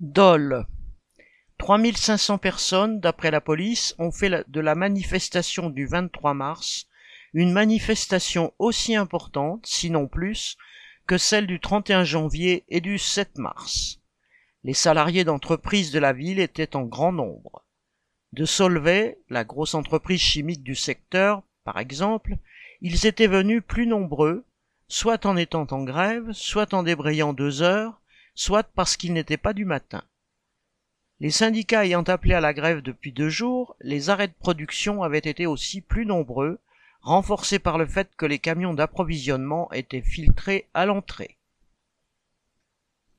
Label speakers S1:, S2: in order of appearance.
S1: Dole. 3500 personnes, d'après la police, ont fait de la manifestation du 23 mars une manifestation aussi importante, sinon plus, que celle du 31 janvier et du 7 mars. Les salariés d'entreprises de la ville étaient en grand nombre. De Solvay, la grosse entreprise chimique du secteur, par exemple, ils étaient venus plus nombreux, soit en étant en grève, soit en débrayant deux heures, soit parce qu'ils n'étaient pas du matin. Les syndicats ayant appelé à la grève depuis deux jours, les arrêts de production avaient été aussi plus nombreux, renforcés par le fait que les camions d'approvisionnement étaient filtrés à l'entrée.